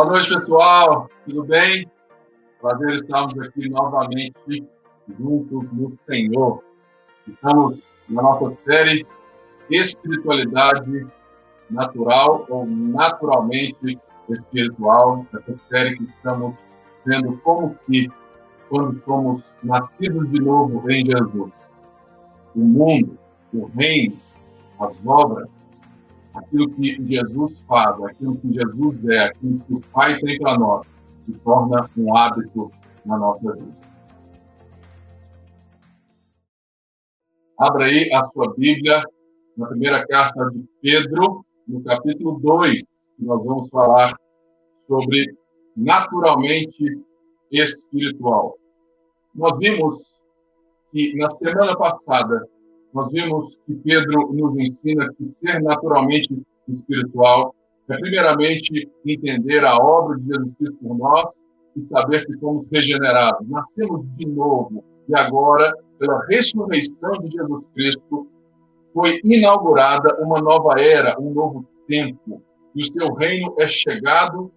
Boa noite, pessoal. Tudo bem? Prazer estarmos aqui novamente juntos no Senhor. Estamos na nossa série Espiritualidade Natural ou Naturalmente Espiritual. Essa série que estamos vendo como que, quando somos nascidos de novo em Jesus, o mundo, o reino, as obras, aquilo que Jesus faz, aquilo que Jesus é, aquilo que o Pai tem para nós, se torna um hábito na nossa vida. Abra aí a sua Bíblia na primeira carta de Pedro, no capítulo 2, que nós vamos falar sobre naturalmente espiritual. Nós vimos que na semana passada nós vimos que Pedro nos ensina que ser naturalmente espiritual é, primeiramente, entender a obra de Jesus Cristo por nós e saber que somos regenerados. Nascemos de novo e agora, pela ressurreição de Jesus Cristo, foi inaugurada uma nova era, um novo tempo. E o seu reino é chegado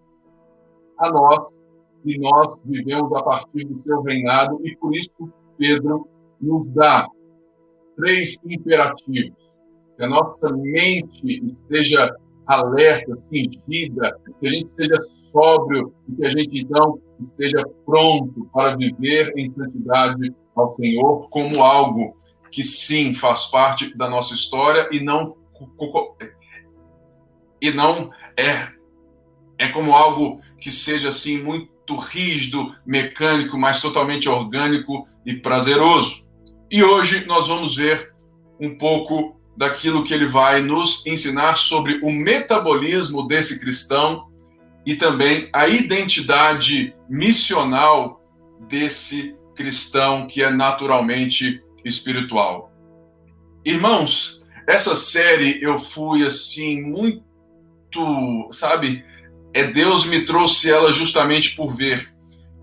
a nós e nós vivemos a partir do seu reinado e por isso Pedro nos dá três imperativos. Que a nossa mente esteja alerta, cingida, que a gente seja sóbrio e que a gente, então, esteja pronto para viver em santidade ao Senhor como algo que, sim, faz parte da nossa história e não e não é é como algo que seja assim muito rígido, mecânico, mas totalmente orgânico e prazeroso. E hoje nós vamos ver um pouco daquilo que ele vai nos ensinar sobre o metabolismo desse cristão e também a identidade missional desse cristão que é naturalmente espiritual. Irmãos, essa série eu fui assim muito, sabe? É Deus me trouxe ela justamente por ver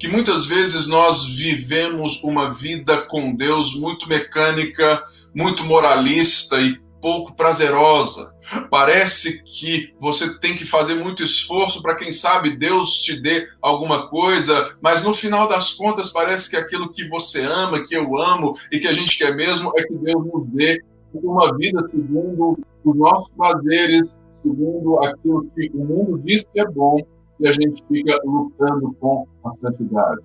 que muitas vezes nós vivemos uma vida com Deus muito mecânica, muito moralista e pouco prazerosa. Parece que você tem que fazer muito esforço para, quem sabe, Deus te dê alguma coisa, mas no final das contas parece que aquilo que você ama, que eu amo e que a gente quer mesmo é que Deus nos dê uma vida segundo os nossos prazeres, segundo aquilo que o mundo diz que é bom e a gente fica lutando com a santidade.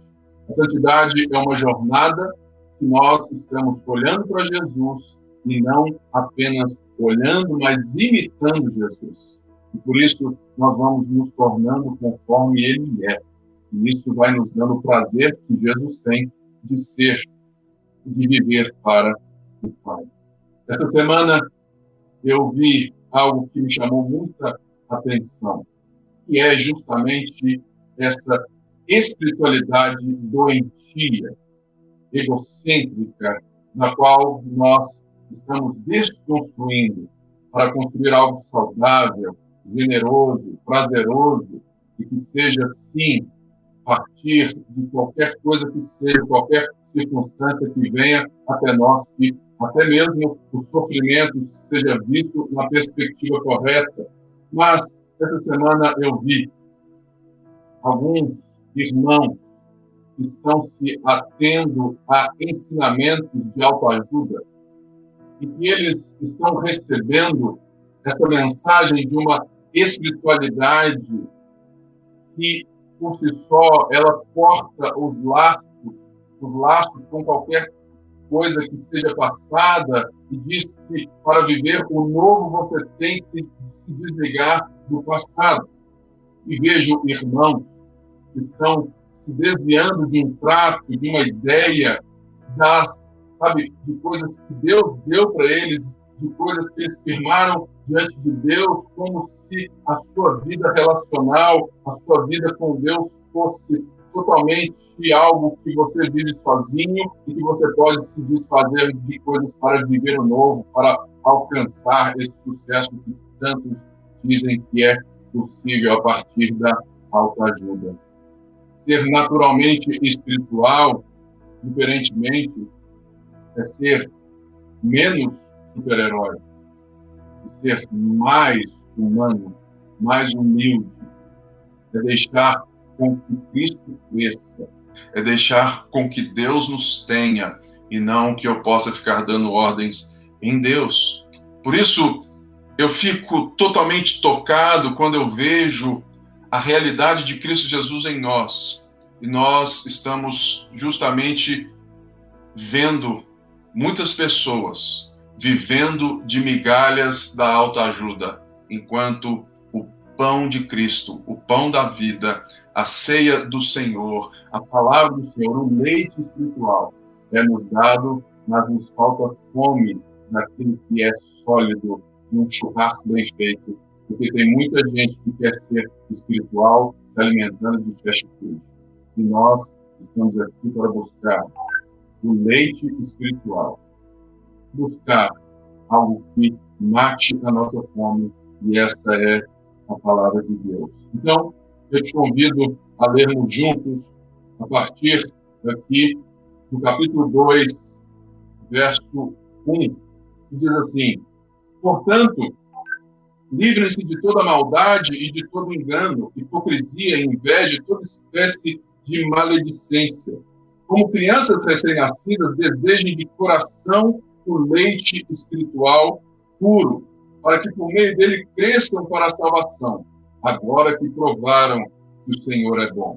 A santidade é uma jornada que nós estamos olhando para Jesus e não apenas olhando, mas imitando Jesus. E por isso nós vamos nos tornando conforme Ele é. E isso vai nos dando o prazer que Jesus tem de ser, de viver para o Pai. Essa semana eu vi algo que me chamou muita atenção que é justamente essa espiritualidade doentia, egocêntrica, na qual nós estamos desconstruindo para construir algo saudável, generoso, prazeroso e que seja, sim, partir de qualquer coisa que seja, qualquer circunstância que venha até nós, que até mesmo o sofrimento seja visto na perspectiva correta. Mas essa semana eu vi alguns irmãos que estão se atendo a ensinamentos de autoajuda e que eles estão recebendo essa mensagem de uma espiritualidade que, por si só, ela corta os laços, os laços com qualquer coisa que seja passada e diz que para viver o novo você tem que se desligar do passado. E vejo irmãos que estão se desviando de um trato, de uma ideia, das, sabe, de coisas que Deus deu para eles, de coisas que eles firmaram diante de Deus, como se a sua vida relacional, a sua vida com Deus fosse totalmente algo que você vive sozinho e que você pode se desfazer de coisas para viver o novo, para alcançar esse sucesso que tantos dizem que é possível a partir da autoajuda. Ser naturalmente espiritual, diferentemente, é ser menos super-herói, ser mais humano, mais humilde, é deixar com que Cristo cresça, é deixar com que Deus nos tenha e não que eu possa ficar dando ordens em Deus. Por isso, eu fico totalmente tocado quando eu vejo a realidade de Cristo Jesus em nós. E nós estamos justamente vendo muitas pessoas vivendo de migalhas da alta ajuda, enquanto o pão de Cristo, o pão da vida, a ceia do Senhor, a palavra do Senhor, o leite espiritual é nos dado, mas nos falta fome daquilo que é sólido, um churrasco bem feito, porque tem muita gente que quer ser espiritual se alimentando de fast food. E nós estamos aqui para buscar o leite espiritual, buscar algo que mate a nossa fome, e esta é a palavra de Deus. Então, eu te convido a lermos juntos, a partir aqui do capítulo 2, verso 1, que diz assim: Portanto, livrem-se de toda maldade e de todo engano, hipocrisia, inveja, toda espécie de maledicência. Como crianças recém-nascidas, desejem de coração o leite espiritual puro, para que por meio dele cresçam para a salvação, agora que provaram que o Senhor é bom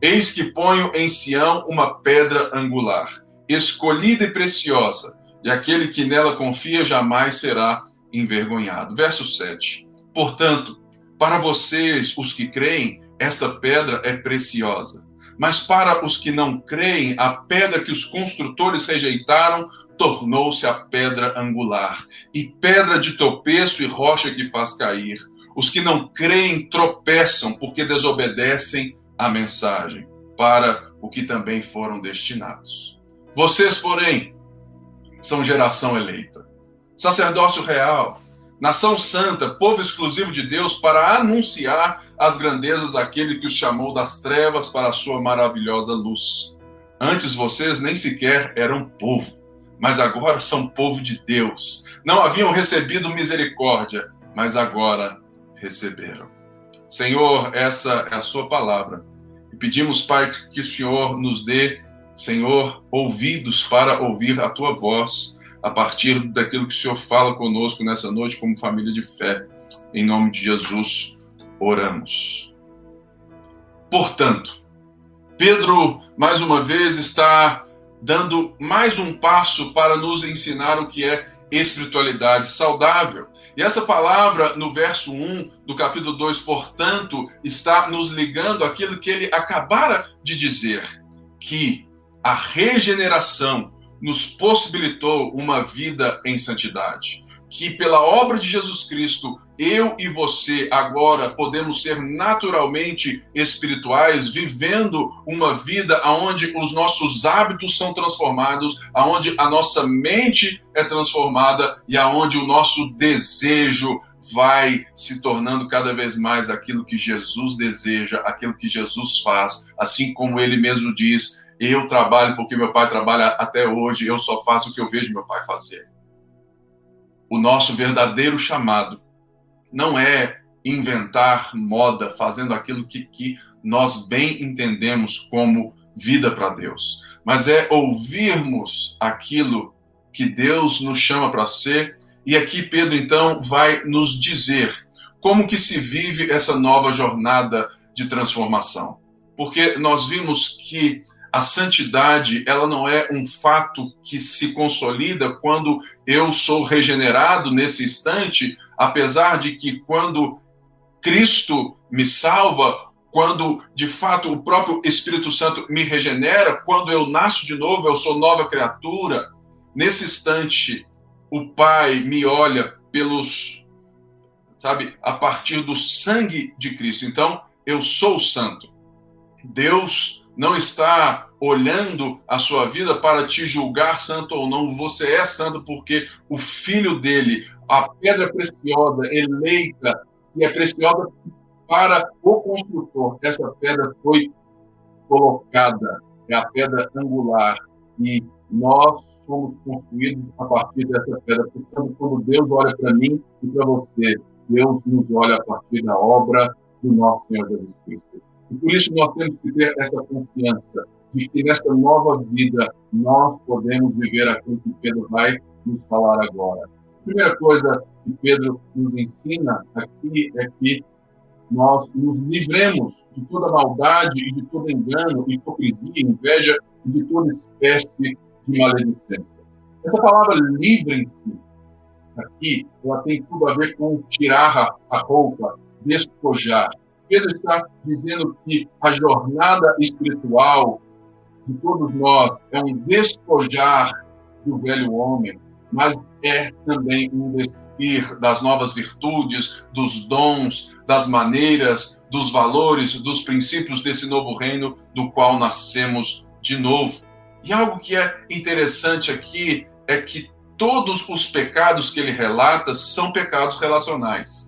Eis que ponho em Sião uma pedra angular, escolhida e preciosa, e aquele que nela confia jamais será envergonhado. Verso 7. Portanto, para vocês, os que creem, esta pedra é preciosa. Mas para os que não creem, a pedra que os construtores rejeitaram tornou-se a pedra angular, e pedra de tropeço e rocha que faz cair. Os que não creem tropeçam porque desobedecem a mensagem para o que também foram destinados. Vocês, porém, são geração eleita, sacerdócio real, nação santa, povo exclusivo de Deus, para anunciar as grandezas daquele que os chamou das trevas para a sua maravilhosa luz. Antes vocês nem sequer eram povo, mas agora são povo de Deus. Não haviam recebido misericórdia, mas agora receberam. Senhor, essa é a Sua palavra. E pedimos, Pai, que o Senhor nos dê, Senhor, ouvidos para ouvir a Tua voz, a partir daquilo que o Senhor fala conosco nessa noite, como família de fé. Em nome de Jesus, oramos. Portanto, Pedro, mais uma vez, está dando mais um passo para nos ensinar o que é espiritualidade saudável. E essa palavra, no verso 1 do capítulo 2, portanto, está nos ligando aquilo que ele acabara de dizer, que a regeneração nos possibilitou uma vida em santidade que pela obra de Jesus Cristo, eu e você agora podemos ser naturalmente espirituais, vivendo uma vida onde os nossos hábitos são transformados, aonde a nossa mente é transformada e aonde o nosso desejo vai se tornando cada vez mais aquilo que Jesus deseja, aquilo que Jesus faz, assim como ele mesmo diz: eu trabalho porque meu pai trabalha até hoje, eu só faço o que eu vejo meu pai fazer o nosso verdadeiro chamado não é inventar moda, fazendo aquilo que, que nós bem entendemos como vida para Deus, mas é ouvirmos aquilo que Deus nos chama para ser. E aqui Pedro então vai nos dizer como que se vive essa nova jornada de transformação. Porque nós vimos que a santidade, ela não é um fato que se consolida quando eu sou regenerado nesse instante, apesar de que quando Cristo me salva, quando de fato o próprio Espírito Santo me regenera, quando eu nasço de novo, eu sou nova criatura, nesse instante o Pai me olha pelos sabe, a partir do sangue de Cristo. Então, eu sou santo. Deus não está olhando a sua vida para te julgar santo ou não. Você é santo porque o filho dele, a pedra preciosa, eleita, e é preciosa para o construtor, essa pedra foi colocada, é a pedra angular, e nós somos construídos a partir dessa pedra. Portanto, quando Deus olha para mim e para você, Deus nos olha a partir da obra do nosso Senhor Jesus Cristo. E por isso nós temos que ter essa confiança de que nessa nova vida nós podemos viver aquilo que Pedro vai nos falar agora. A primeira coisa que Pedro nos ensina aqui é que nós nos livremos de toda maldade e de todo engano, hipocrisia, inveja e de toda espécie de maledicência. Essa palavra livrem-se aqui, ela tem tudo a ver com tirar a roupa, despojar. Pedro está dizendo que a jornada espiritual de todos nós é um despojar do velho homem, mas é também um despir das novas virtudes, dos dons, das maneiras, dos valores, dos princípios desse novo reino do qual nascemos de novo. E algo que é interessante aqui é que todos os pecados que ele relata são pecados relacionais.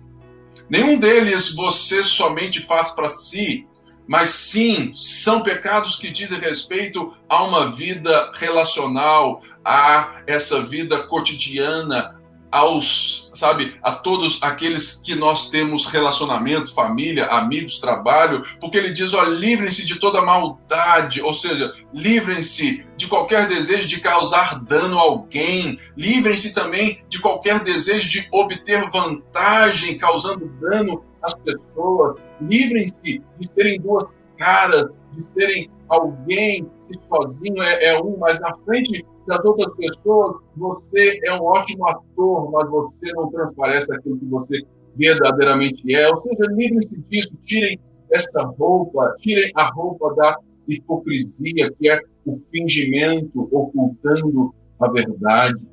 Nenhum deles você somente faz para si, mas sim são pecados que dizem respeito a uma vida relacional, a essa vida cotidiana, aos, sabe, a todos aqueles que nós temos relacionamento, família, amigos, trabalho, porque ele diz, ó, livrem-se de toda maldade, ou seja, livrem-se de qualquer desejo de causar dano a alguém, livrem-se também de qualquer desejo de obter vantagem causando dano às pessoas, livrem-se de serem duas caras, de serem alguém que sozinho é, é um, mas na frente das outras pessoas, você é um ótimo ator, mas você não transparece aquilo que você verdadeiramente é. Ou seja, livrem-se disso, tirem essa roupa, tirem a roupa da hipocrisia, que é o fingimento ocultando a verdade.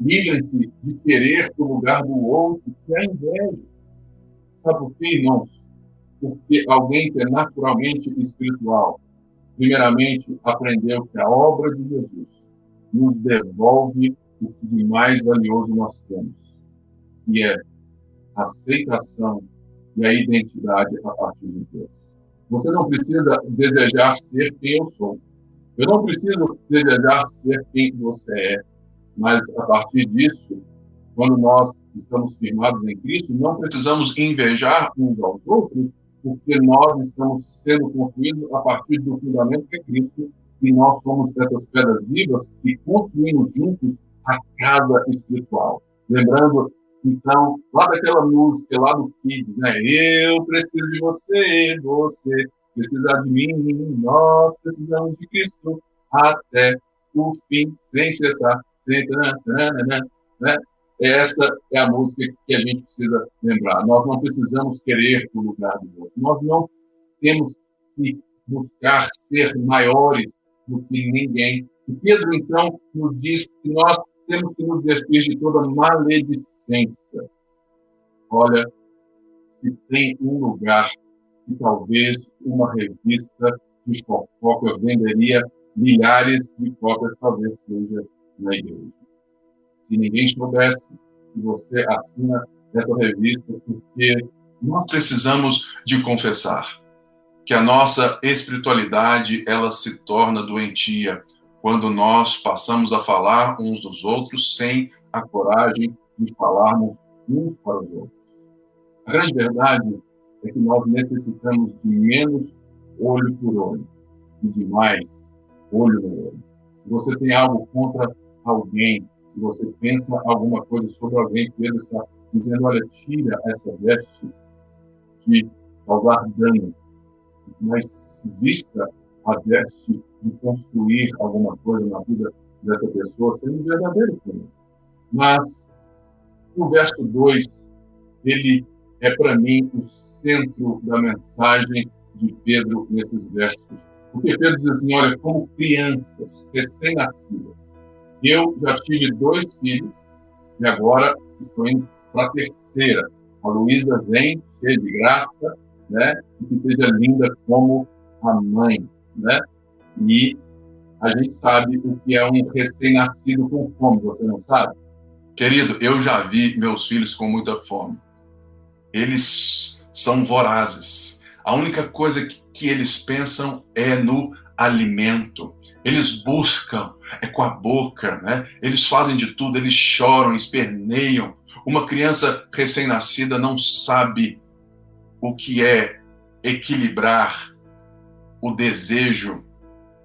Livrem-se de querer o lugar do outro, que é inveja. Sabe por quê, irmãos? Porque alguém que é naturalmente espiritual, primeiramente aprendeu que a obra de Jesus nos devolve o que de mais valioso nós temos, que é a aceitação e a identidade a partir de Deus. Você não precisa desejar ser quem eu sou. Eu não preciso desejar ser quem você é. Mas a partir disso, quando nós estamos firmados em Cristo, não precisamos invejar uns aos outros, porque nós estamos sendo construídos a partir do fundamento que é Cristo e nós somos essas pedras vivas e construímos juntos a casa espiritual. Lembrando, então, lá daquela música, lá do Kids, né? Eu preciso de você, você precisa de mim, nós precisamos de Cristo até o fim, sem cessar, sem né? Essa é a música que a gente precisa lembrar. Nós não precisamos querer o lugar do outro. Nós não temos que buscar ser maiores do que ninguém. E Pedro, então, nos diz que nós temos que nos despir de toda maledicência. Olha, se tem um lugar que talvez uma revista de fofocas venderia milhares de cópias, talvez seja na igreja. Se ninguém soubesse que você assina essa revista, porque nós precisamos de confessar que a nossa espiritualidade ela se torna doentia quando nós passamos a falar uns dos outros sem a coragem de falarmos uns para os outros. A grande verdade é que nós necessitamos de menos olho por olho e de mais olho no olho. Se você tem algo contra alguém, se você pensa alguma coisa sobre alguém, Pedro está dizendo, olha, tira essa veste de causar dano mas vista a veste de construir alguma coisa na vida dessa pessoa, sendo verdadeiro com ele. Mas o verso 2, ele é para mim o centro da mensagem de Pedro nesses versos. Porque Pedro diz assim: olha, como crianças recém-nascidas, eu já tive dois filhos e agora estou indo para a terceira. A Luísa vem cheia de graça, né? E que seja linda como a mãe. né? E a gente sabe o que é um recém-nascido com fome, você não sabe? Querido, eu já vi meus filhos com muita fome. Eles são vorazes. A única coisa que, que eles pensam é no alimento. Eles buscam, é com a boca, né? Eles fazem de tudo, eles choram, esperneiam. Uma criança recém-nascida não sabe o que é equilibrar o desejo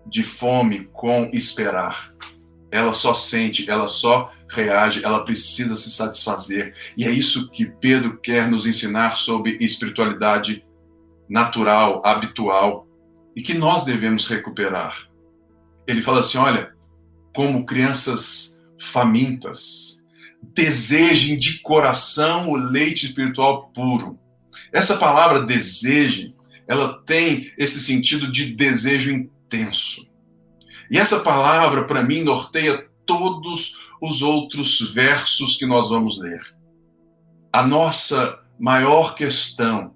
de fome com esperar. Ela só sente, ela só reage, ela precisa se satisfazer. E é isso que Pedro quer nos ensinar sobre espiritualidade natural, habitual, e que nós devemos recuperar. Ele fala assim: olha, como crianças famintas, desejem de coração o leite espiritual puro. Essa palavra desejem, ela tem esse sentido de desejo intenso. E essa palavra, para mim, norteia todos os outros versos que nós vamos ler. A nossa maior questão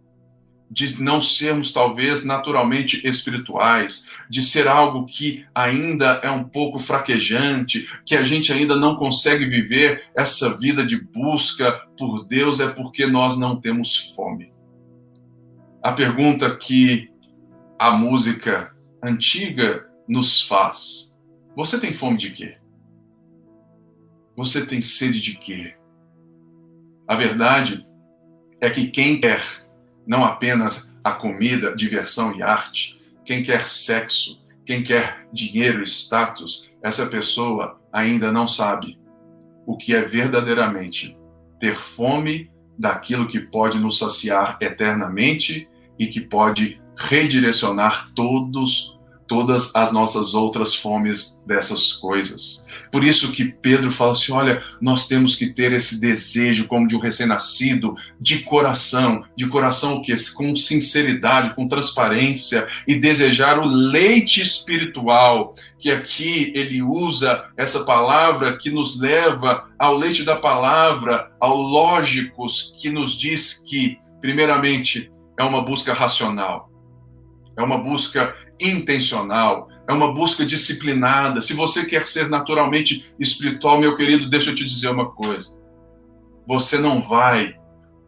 de não sermos talvez naturalmente espirituais, de ser algo que ainda é um pouco fraquejante, que a gente ainda não consegue viver essa vida de busca por Deus, é porque nós não temos fome. A pergunta que a música antiga nos faz: você tem fome de quê? Você tem sede de quê? A verdade é que quem quer não apenas a comida, diversão e arte, quem quer sexo, quem quer dinheiro status, essa pessoa ainda não sabe o que é verdadeiramente ter fome daquilo que pode nos saciar eternamente e que pode redirecionar todos todas as nossas outras fomes dessas coisas. Por isso que Pedro fala assim: olha, nós temos que ter esse desejo como de um recém-nascido, de coração, de coração o quê? Com sinceridade, com transparência e desejar o leite espiritual, que aqui ele usa essa palavra que nos leva ao leite da palavra, ao lógicos que nos diz que, primeiramente, é uma busca racional é uma busca intencional, é uma busca disciplinada. Se você quer ser naturalmente espiritual, meu querido, deixa eu te dizer uma coisa. Você não vai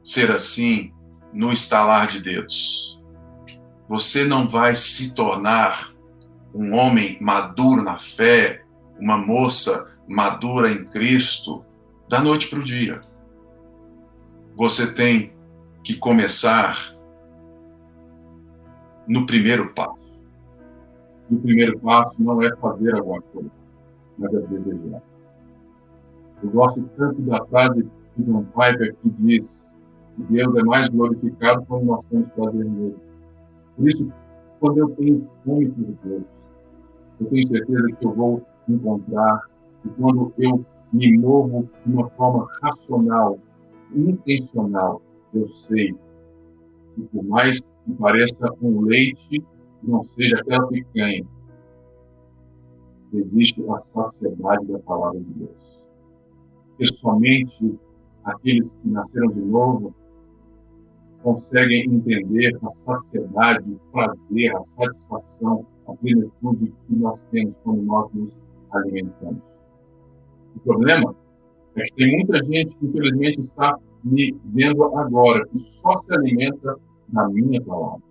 ser assim no estalar de dedos. Você não vai se tornar um homem maduro na fé, uma moça madura em Cristo, da noite para o dia. Você tem que começar no primeiro passo. E o primeiro passo não é fazer alguma coisa, mas é desejar. Eu gosto tanto da frase de John Piper que diz que Deus é mais glorificado quando nós temos prazer nele. Por isso, quando eu tenho fome por Deus, eu tenho certeza que eu vou encontrar, e quando eu me movo de uma forma racional, intencional, eu sei que por mais que pareça um leite, não seja aquela picanha. Existe a saciedade da palavra de Deus. Porque somente aqueles que nasceram de novo conseguem entender a saciedade, o prazer, a satisfação, a plenitude que nós temos quando nós nos alimentamos. O problema é que tem muita gente que, infelizmente, está me vendo agora, que só se alimenta na minha palavra.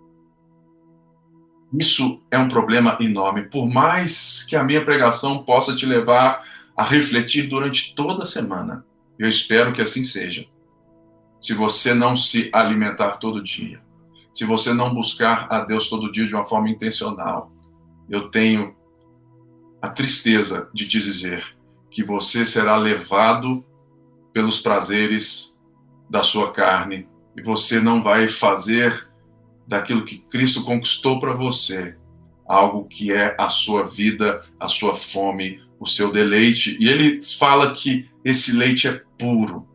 Isso é um problema enorme. Por mais que a minha pregação possa te levar a refletir durante toda a semana, eu espero que assim seja. Se você não se alimentar todo dia, se você não buscar a Deus todo dia de uma forma intencional, eu tenho a tristeza de te dizer que você será levado pelos prazeres da sua carne e você não vai fazer daquilo que Cristo conquistou para você algo que é a sua vida, a sua fome, o seu deleite. E ele fala que esse leite é puro.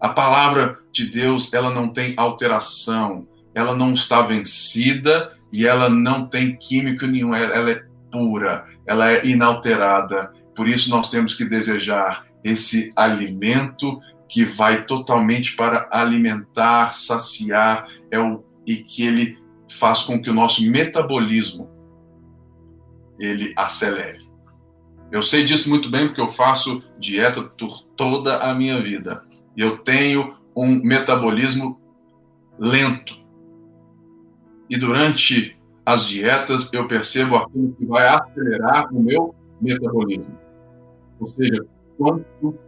A palavra de Deus, ela não tem alteração, ela não está vencida e ela não tem químico nenhum, ela é pura, ela é inalterada. Por isso nós temos que desejar esse alimento que vai totalmente para alimentar, saciar, é o, e que ele faz com que o nosso metabolismo ele acelere. Eu sei disso muito bem porque eu faço dieta por toda a minha vida. Eu tenho um metabolismo lento. E durante as dietas eu percebo aquilo que vai acelerar o meu metabolismo. Ou seja, quanto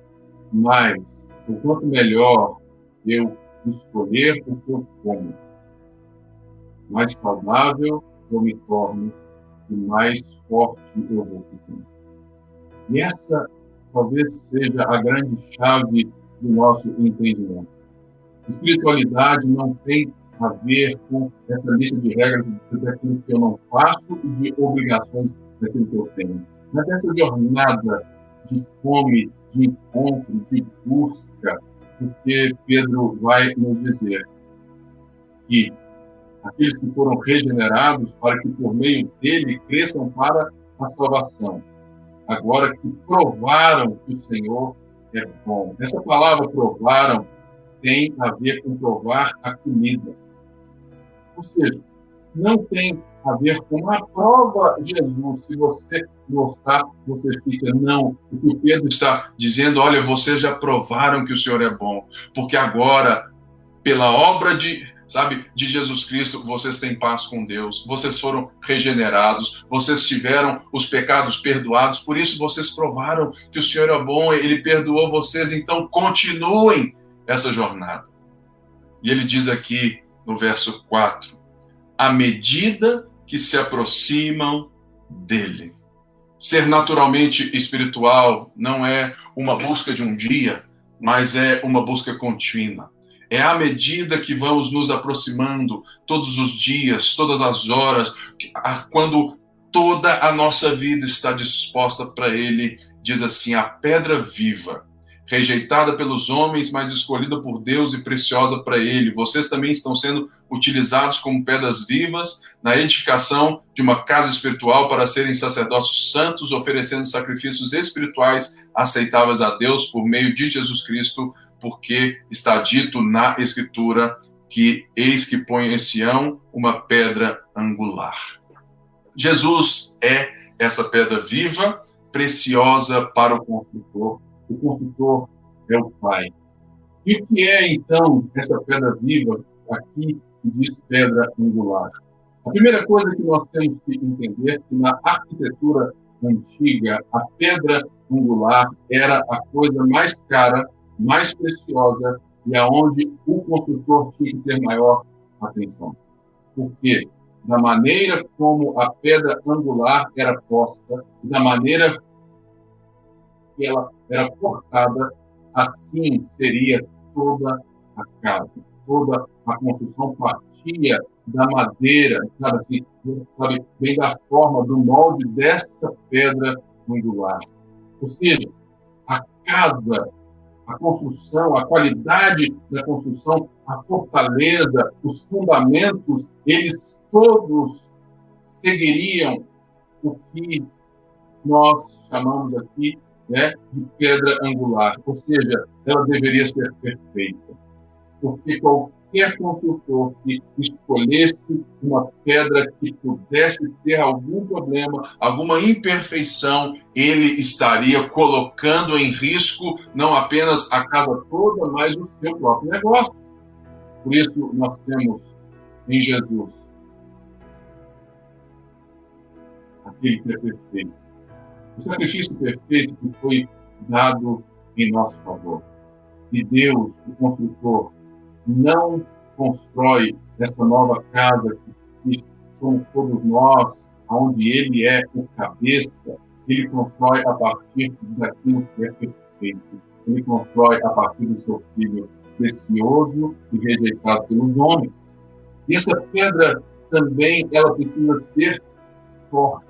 mais, o quanto melhor eu escolher o que eu como, mais saudável eu me torno e mais forte eu vou ficando. E essa talvez seja a grande chave do nosso entendimento. Espiritualidade não tem a ver com essa lista de regras daquilo que eu não faço e de obrigações daquilo que eu tenho. Mas essa jornada de fome, de encontro, de busca, porque Pedro vai nos dizer que aqueles que foram regenerados para que por meio dele cresçam para a salvação. Agora que provaram que o Senhor é bom. Essa palavra provaram tem a ver com provar a comida. Ou seja, não tem a ver com a prova de Jesus. Se você gostar, você fica, não. O que Pedro está dizendo, olha, vocês já provaram que o Senhor é bom, porque agora, pela obra de, sabe, de Jesus Cristo, vocês têm paz com Deus, vocês foram regenerados, vocês tiveram os pecados perdoados, por isso vocês provaram que o Senhor é bom, ele perdoou vocês, então continuem essa jornada. E ele diz aqui no verso 4: à medida que se aproximam dele. Ser naturalmente espiritual não é uma busca de um dia, mas é uma busca contínua. É à medida que vamos nos aproximando todos os dias, todas as horas, quando toda a nossa vida está disposta para Ele, diz assim: a pedra viva rejeitada pelos homens, mas escolhida por Deus e preciosa para Ele. Vocês também estão sendo utilizados como pedras vivas na edificação de uma casa espiritual para serem sacerdotes santos, oferecendo sacrifícios espirituais aceitáveis a Deus por meio de Jesus Cristo, porque está dito na Escritura que eis que põe em Sião uma pedra angular. Jesus é essa pedra viva, preciosa para o construtor o construtor é o Pai. E o que é, então, essa pedra viva aqui que diz pedra angular? A primeira coisa que nós temos que entender é que na arquitetura antiga, a pedra angular era a coisa mais cara, mais preciosa e aonde o construtor tinha que ter maior atenção. Por quê? Da maneira como a pedra angular era posta, da maneira que ela era cortada, assim seria toda a casa, toda a construção partia da madeira, sabe, assim, sabe, bem da forma, do molde dessa pedra angular. Ou seja, a casa, a construção, a qualidade da construção, a fortaleza, os fundamentos, eles todos seguiriam o que nós chamamos aqui né, de pedra angular, ou seja, ela deveria ser perfeita. Porque qualquer construtor que escolhesse uma pedra que pudesse ter algum problema, alguma imperfeição, ele estaria colocando em risco não apenas a casa toda, mas o seu próprio negócio. Por isso, nós temos em Jesus aquele que é perfeito o sacrifício perfeito que foi dado em nosso favor. E Deus, o construtor, não constrói essa nova casa que somos todos nós, onde Ele é o cabeça, Ele constrói a partir daquilo que é perfeito. Ele constrói a partir do seu Filho precioso e rejeitado pelos homens. E essa pedra também, ela precisa ser forte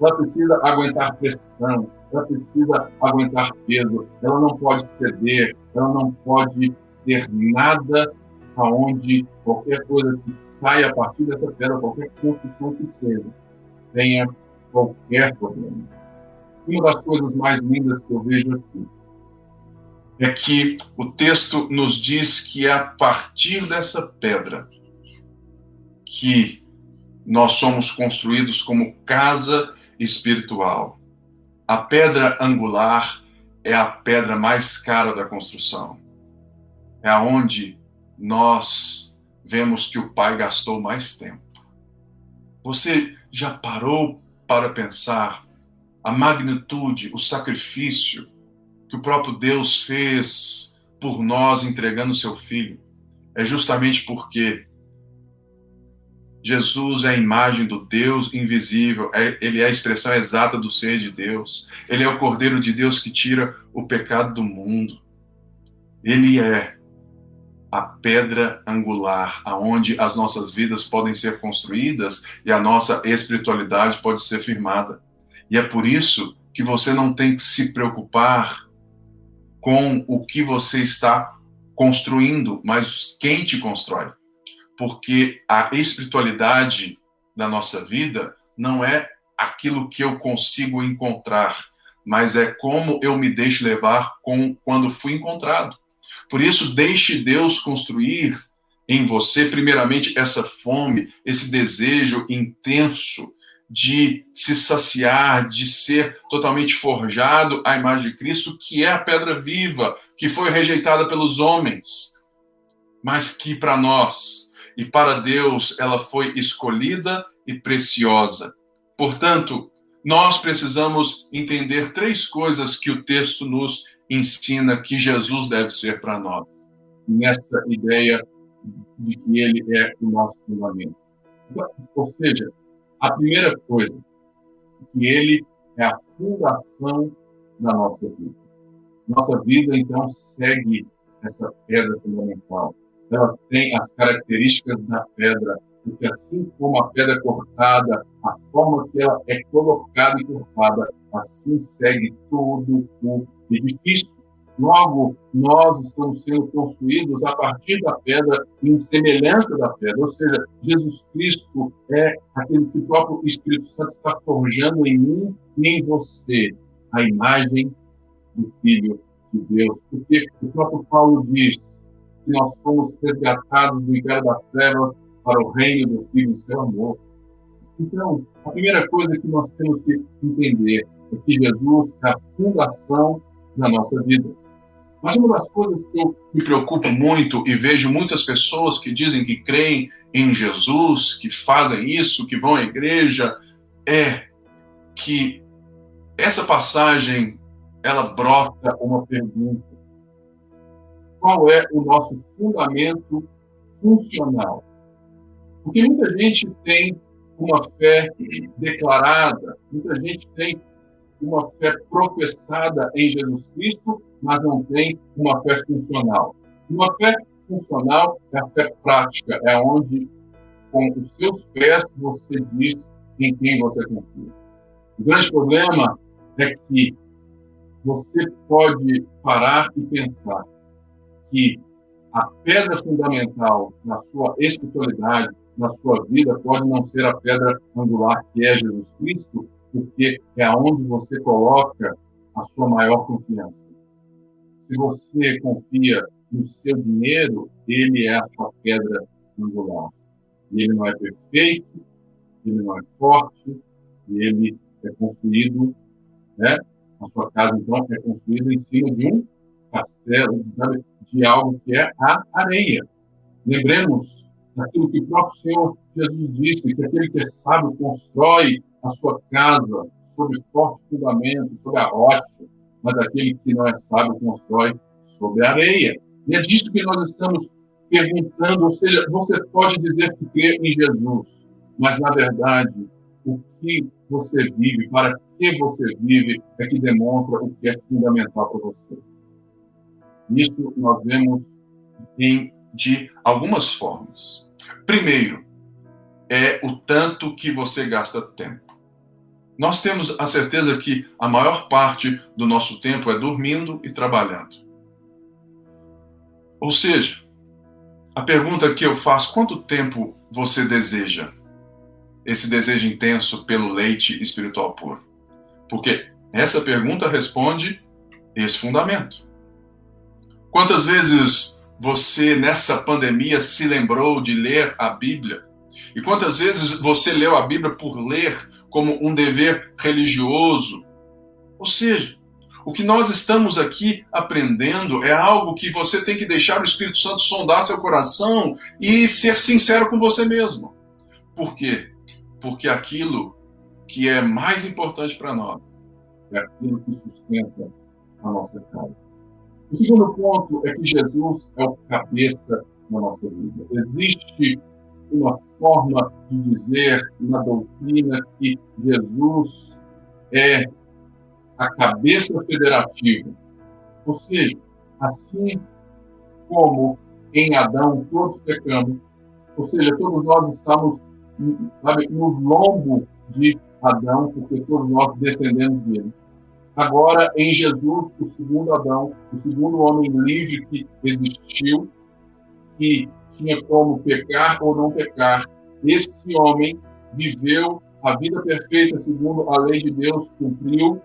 ela precisa aguentar pressão, ela precisa aguentar peso, ela não pode ceder, ela não pode ter nada aonde qualquer coisa que saia a partir dessa pedra, qualquer construção que seja, tenha qualquer problema. Uma das coisas mais lindas que eu vejo aqui é que o texto nos diz que é a partir dessa pedra que nós somos construídos como casa espiritual. A pedra angular é a pedra mais cara da construção. É aonde nós vemos que o pai gastou mais tempo. Você já parou para pensar a magnitude, o sacrifício que o próprio Deus fez por nós entregando seu filho? É justamente porque Jesus é a imagem do Deus invisível, é, ele é a expressão exata do ser de Deus, ele é o Cordeiro de Deus que tira o pecado do mundo. Ele é a pedra angular aonde as nossas vidas podem ser construídas e a nossa espiritualidade pode ser firmada. E é por isso que você não tem que se preocupar com o que você está construindo, mas quem te constrói porque a espiritualidade da nossa vida não é aquilo que eu consigo encontrar, mas é como eu me deixo levar com quando fui encontrado. Por isso, deixe Deus construir em você, primeiramente, essa fome, esse desejo intenso de se saciar, de ser totalmente forjado à imagem de Cristo, que é a pedra viva, que foi rejeitada pelos homens, mas que para nós e para Deus ela foi escolhida e preciosa. Portanto, nós precisamos entender três coisas que o texto nos ensina que Jesus deve ser para nós, nessa ideia de que ele é o nosso fundamento. Ou seja, a primeira coisa, que ele é a fundação da nossa vida. Nossa vida, então, segue essa pedra fundamental elas têm as características da pedra, porque assim como a pedra cortada, a forma que ela é colocada e cortada, assim segue todo o edifício. Logo, nós estamos sendo construídos a partir da pedra, em semelhança da pedra. Ou seja, Jesus Cristo é aquele que o próprio Espírito Santo está forjando em mim e em você a imagem do Filho de Deus. Porque o próprio Paulo diz: que nós fomos resgatados do império das trevas para o reino do Filho do seu amor. Então, a primeira coisa que nós temos que entender é que Jesus é a fundação da nossa vida. Mas uma das coisas que eu me preocupo muito e vejo muitas pessoas que dizem que creem em Jesus, que fazem isso, que vão à igreja, é que essa passagem ela brota uma pergunta qual é o nosso fundamento funcional. Porque muita gente tem uma fé declarada, muita gente tem uma fé professada em Jesus Cristo, mas não tem uma fé funcional. Uma fé funcional é a fé prática, é onde, com os seus pés, você diz em quem você confia. O grande problema é que você pode parar e pensar que a pedra fundamental na sua espiritualidade, na sua vida, pode não ser a pedra angular que é Jesus Cristo, porque é aonde você coloca a sua maior confiança. Se você confia no seu dinheiro, ele é a sua pedra angular. Ele não é perfeito, ele não é forte, e ele é construído, né? A sua casa, então, é construída em cima de um castelo, de algo que é a areia. Lembremos daquilo que o próprio Senhor Jesus disse, que aquele que é sábio constrói a sua casa sobre forte fundamento, sobre a rocha, mas aquele que não é sábio constrói sobre a areia. E é disso que nós estamos perguntando, ou seja, você pode dizer que crê em Jesus, mas na verdade, o que você vive, para que você vive, é que demonstra o que é fundamental para você. Isso nós vemos em, de algumas formas. Primeiro, é o tanto que você gasta tempo. Nós temos a certeza que a maior parte do nosso tempo é dormindo e trabalhando. Ou seja, a pergunta que eu faço: quanto tempo você deseja esse desejo intenso pelo leite espiritual puro? Porque essa pergunta responde esse fundamento. Quantas vezes você, nessa pandemia, se lembrou de ler a Bíblia? E quantas vezes você leu a Bíblia por ler, como um dever religioso. Ou seja, o que nós estamos aqui aprendendo é algo que você tem que deixar o Espírito Santo sondar seu coração e ser sincero com você mesmo. Por quê? Porque aquilo que é mais importante para nós é aquilo que sustenta a nossa casa. O segundo ponto é que Jesus é o cabeça da nossa vida. Existe uma forma de dizer na doutrina que Jesus é a cabeça federativa. Ou seja, assim como em Adão todos pecamos, ou seja, todos nós estamos sabe, no lombo de Adão, porque todos nós descendemos dele. Agora, em Jesus, o segundo Adão, o segundo homem livre que existiu, que tinha como pecar ou não pecar, esse homem viveu a vida perfeita segundo a lei de Deus, cumpriu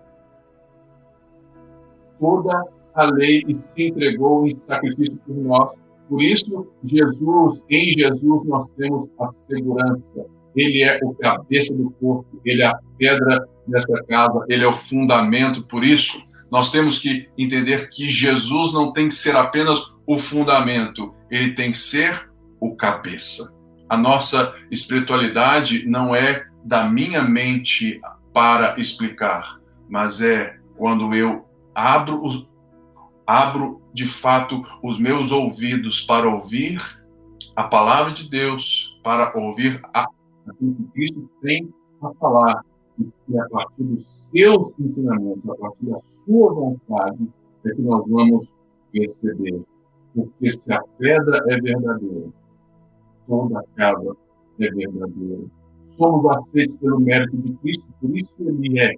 toda a lei e se entregou em sacrifício por nós. Por isso, Jesus, em Jesus, nós temos a segurança. Ele é o cabeça do corpo, ele é a pedra dessa casa, ele é o fundamento. Por isso, nós temos que entender que Jesus não tem que ser apenas o fundamento, ele tem que ser o cabeça. A nossa espiritualidade não é da minha mente para explicar, mas é quando eu abro, os, abro de fato os meus ouvidos para ouvir a palavra de Deus, para ouvir a, aquilo que Cristo tem a falar, e a partir dos seus ensinamentos, a partir da sua vontade, é que nós vamos perceber. Porque se a pedra é verdadeira, toda a casa é verdadeira. Somos aceitos pelo mérito de Cristo, por isso ele é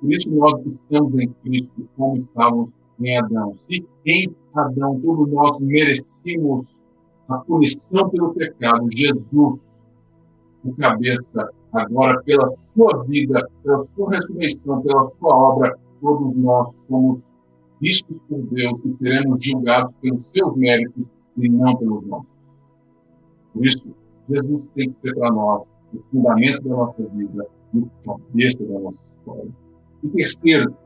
por isso nós estamos em Cristo como estávamos em Adão. Se em Adão todos nós merecíamos a punição pelo pecado, Jesus, o cabeça, agora pela sua vida, pela sua ressurreição, pela sua obra, todos nós somos vistos por Deus e seremos julgados pelos seus méritos e não pelos nossos. Por isso, Jesus tem que ser para nós o fundamento da nossa vida e o cabeça da nossa história. E terceiro,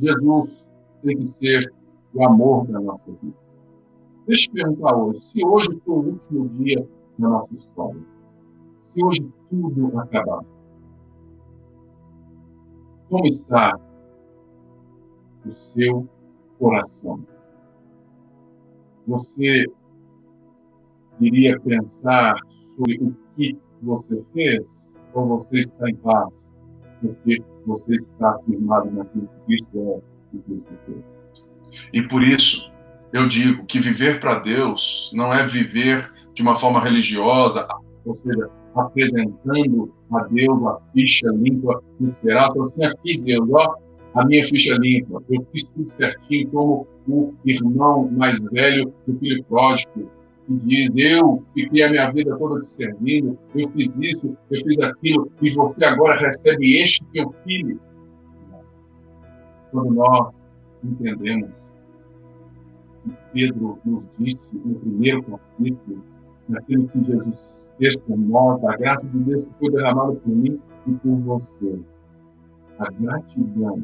Jesus tem que ser o amor da nossa vida. Deixa eu te perguntar hoje, se hoje for o último dia da nossa história, se hoje tudo acabar, como está o seu coração? Você iria pensar sobre o que você fez ou você está em paz porque você está afirmado naquilo que Cristo é e Cristo fez. E por isso, eu digo que viver para Deus não é viver de uma forma religiosa, ou seja, apresentando a Deus a ficha limpa no será, assim, aqui Deus, ó, a minha ficha limpa, eu fiz tudo certinho como o irmão mais velho do filho pródigo, que diz: Eu fiquei a minha vida toda te servindo, eu fiz isso, eu fiz aquilo, e você agora recebe este teu filho. Quando nós entendemos que Pedro nos disse no primeiro capítulo, naquilo que Jesus nós, a graça de Deus que foi derramada por mim e por você. A gratidão,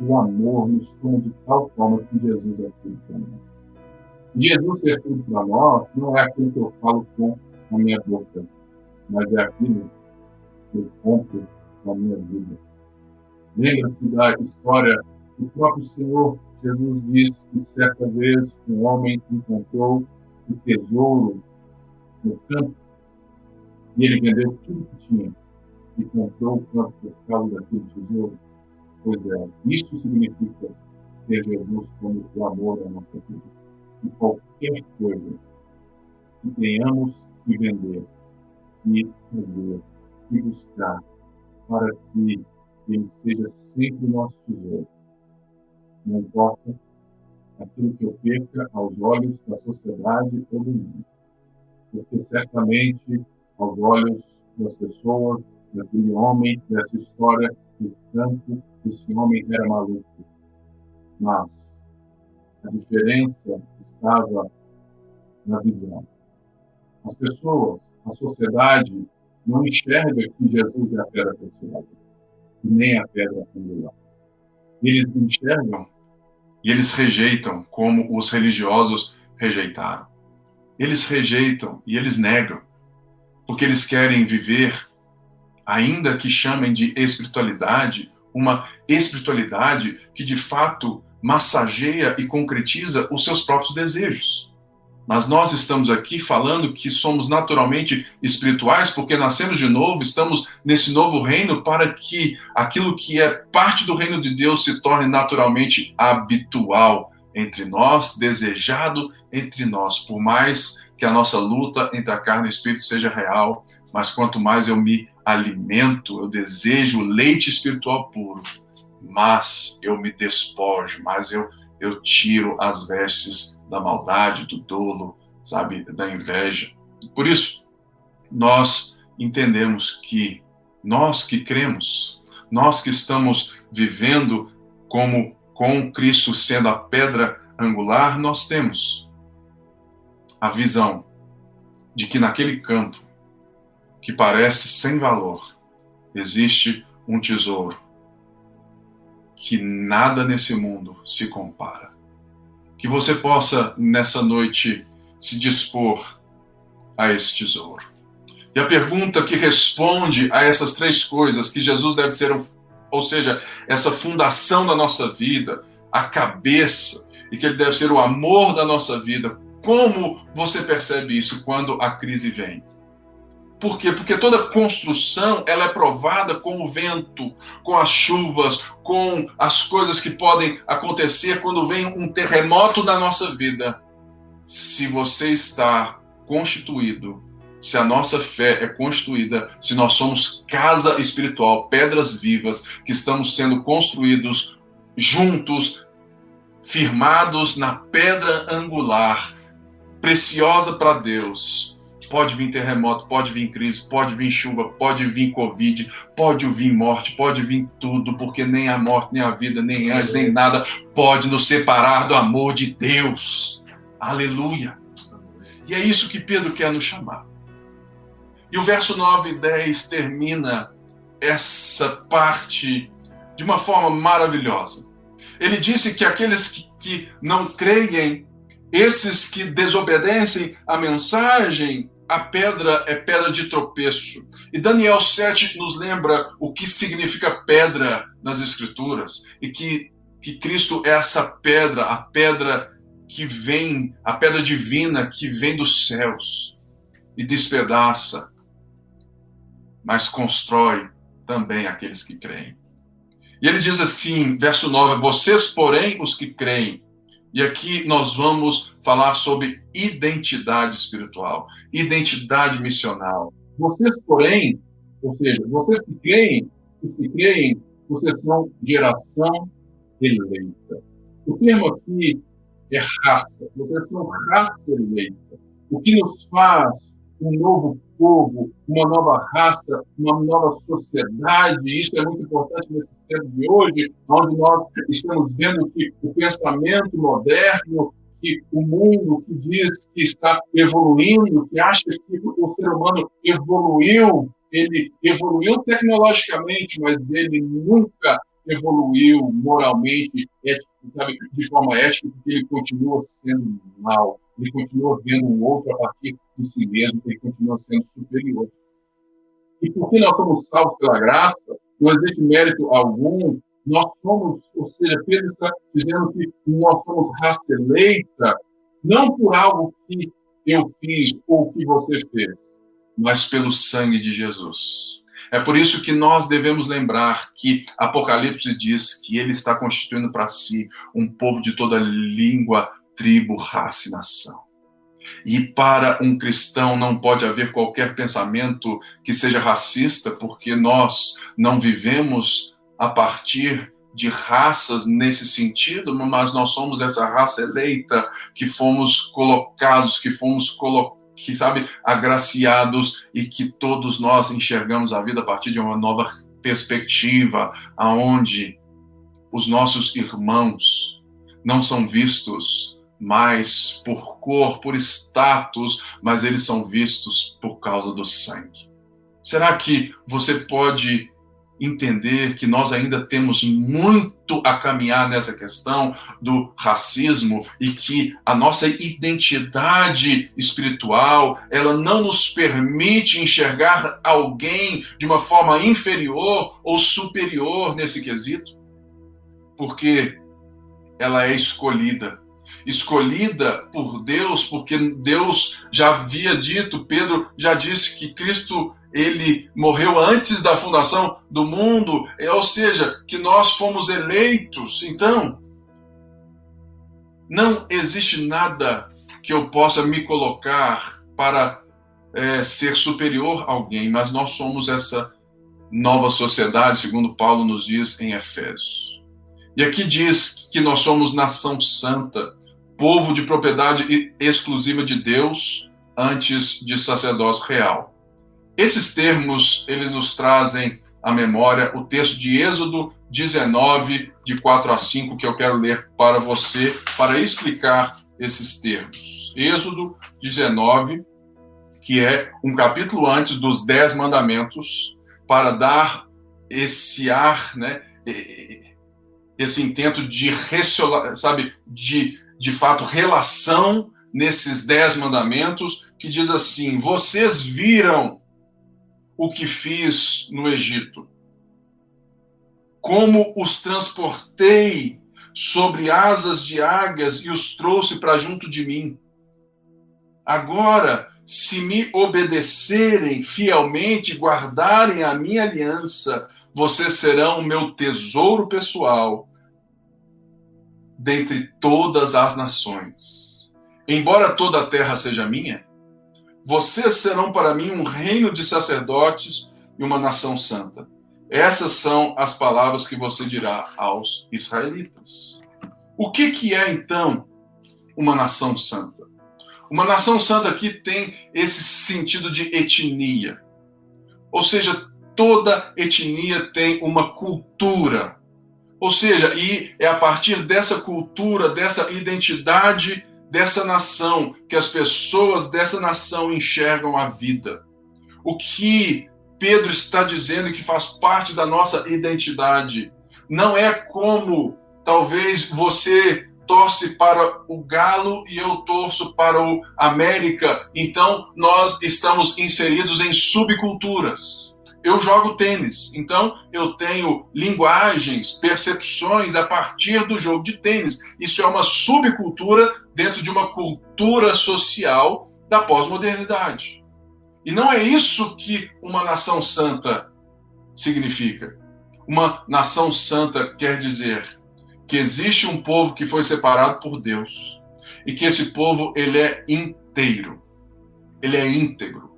o amor nos toma de tal forma que Jesus é tudo para nós. Jesus ser tudo para nós não é aquilo que eu falo com a minha boca, mas é aquilo que eu compro com a minha vida. Lembra-se da história do próprio Senhor Jesus disse que certa vez um homem encontrou um tesouro no campo e ele vendeu tudo que tinha e comprou o campo por causa daquele tesouro. Pois é, isso significa ter Jesus como o amor da nossa vida de qualquer coisa que tenhamos que vender e fazer e buscar para que ele seja sempre nosso tesouro. Não importa aquilo que eu perca aos olhos da sociedade ou do mundo. Porque certamente, aos olhos das pessoas, daquele homem, dessa história do campo, esse homem era maluco. Mas a diferença estava na visão. As pessoas, a sociedade, não enxerga que Jesus é a pedra preciosa, nem a pedra angular. Eles enxergam e eles rejeitam como os religiosos rejeitaram. Eles rejeitam e eles negam, porque eles querem viver, ainda que chamem de espiritualidade, uma espiritualidade que de fato massageia e concretiza os seus próprios desejos. Mas nós estamos aqui falando que somos naturalmente espirituais porque nascemos de novo, estamos nesse novo reino para que aquilo que é parte do reino de Deus se torne naturalmente habitual entre nós, desejado entre nós. Por mais que a nossa luta entre a carne e o espírito seja real, mas quanto mais eu me alimento, eu desejo leite espiritual puro, mas eu me despojo, mas eu eu tiro as vestes da maldade, do dolo, sabe, da inveja. Por isso, nós entendemos que nós que cremos, nós que estamos vivendo como com Cristo sendo a pedra angular, nós temos a visão de que naquele campo que parece sem valor, existe um tesouro que nada nesse mundo se compara. Que você possa, nessa noite, se dispor a esse tesouro. E a pergunta que responde a essas três coisas, que Jesus deve ser, ou seja, essa fundação da nossa vida, a cabeça, e que ele deve ser o amor da nossa vida, como você percebe isso quando a crise vem? Por quê? Porque toda construção ela é provada com o vento, com as chuvas, com as coisas que podem acontecer quando vem um terremoto na nossa vida. Se você está constituído, se a nossa fé é constituída, se nós somos casa espiritual, pedras vivas que estamos sendo construídos juntos, firmados na pedra angular, preciosa para Deus, Pode vir terremoto, pode vir crise, pode vir chuva, pode vir Covid, pode vir morte, pode vir tudo, porque nem a morte, nem a vida, nem anjos, nem nada pode nos separar do amor de Deus. Aleluia. E é isso que Pedro quer nos chamar. E o verso 9 e 10 termina essa parte de uma forma maravilhosa. Ele disse que aqueles que, que não creem, esses que desobedecem a mensagem, a pedra é pedra de tropeço. E Daniel 7 nos lembra o que significa pedra nas Escrituras e que, que Cristo é essa pedra, a pedra que vem, a pedra divina que vem dos céus e despedaça, mas constrói também aqueles que creem. E ele diz assim, verso 9: Vocês, porém, os que creem, e aqui nós vamos falar sobre identidade espiritual, identidade missional. Vocês, porém, ou seja, vocês que creem, os que creem, vocês são geração eleita. O termo aqui é raça. Vocês são raça eleita. O que nos faz um novo povo, uma nova raça, uma nova sociedade. Isso é muito importante nesse tempo de hoje, onde nós estamos vendo que o pensamento moderno, que o mundo que diz que está evoluindo, que acha que o ser humano evoluiu, ele evoluiu tecnologicamente, mas ele nunca evoluiu moralmente, sabe, de forma ética, porque ele continua sendo mal, ele continua vendo um outro a partir de si mesmo, ele continua sendo superior. E porque nós somos salvos pela graça, não existe mérito algum, nós somos, ou seja, Pedro está dizendo que nós somos raça eleita, não por algo que eu fiz ou que você fez, mas pelo sangue de Jesus. É por isso que nós devemos lembrar que Apocalipse diz que ele está constituindo para si um povo de toda língua, tribo, raça e nação. E para um cristão não pode haver qualquer pensamento que seja racista, porque nós não vivemos a partir de raças nesse sentido, mas nós somos essa raça eleita que fomos colocados, que fomos colocados que sabe agraciados e que todos nós enxergamos a vida a partir de uma nova perspectiva, aonde os nossos irmãos não são vistos mais por cor, por status, mas eles são vistos por causa do sangue. Será que você pode entender que nós ainda temos muito a caminhar nessa questão do racismo e que a nossa identidade espiritual, ela não nos permite enxergar alguém de uma forma inferior ou superior nesse quesito? Porque ela é escolhida escolhida por Deus, porque Deus já havia dito, Pedro já disse que Cristo ele morreu antes da fundação do mundo, é, ou seja, que nós fomos eleitos. Então, não existe nada que eu possa me colocar para é, ser superior a alguém, mas nós somos essa nova sociedade, segundo Paulo nos diz em Efésios. E aqui diz que nós somos nação santa, povo de propriedade exclusiva de Deus, antes de sacerdócio real. Esses termos, eles nos trazem à memória o texto de Êxodo 19, de 4 a 5, que eu quero ler para você, para explicar esses termos. Êxodo 19, que é um capítulo antes dos Dez Mandamentos, para dar esse ar, né, esse intento de, sabe, de, de fato, relação nesses Dez Mandamentos, que diz assim: Vocês viram o que fiz no Egito. Como os transportei sobre asas de águias e os trouxe para junto de mim. Agora, se me obedecerem fielmente, guardarem a minha aliança, vocês serão o meu tesouro pessoal dentre todas as nações. Embora toda a terra seja minha, vocês serão para mim um reino de sacerdotes e uma nação santa. Essas são as palavras que você dirá aos israelitas. O que, que é então uma nação santa? Uma nação santa aqui tem esse sentido de etnia. Ou seja, toda etnia tem uma cultura. Ou seja, e é a partir dessa cultura, dessa identidade dessa nação, que as pessoas dessa nação enxergam a vida. O que Pedro está dizendo que faz parte da nossa identidade não é como talvez você torce para o Galo e eu torço para o América, então nós estamos inseridos em subculturas eu jogo tênis, então eu tenho linguagens, percepções a partir do jogo de tênis. Isso é uma subcultura dentro de uma cultura social da pós-modernidade. E não é isso que uma nação santa significa. Uma nação santa quer dizer que existe um povo que foi separado por Deus e que esse povo ele é inteiro, ele é íntegro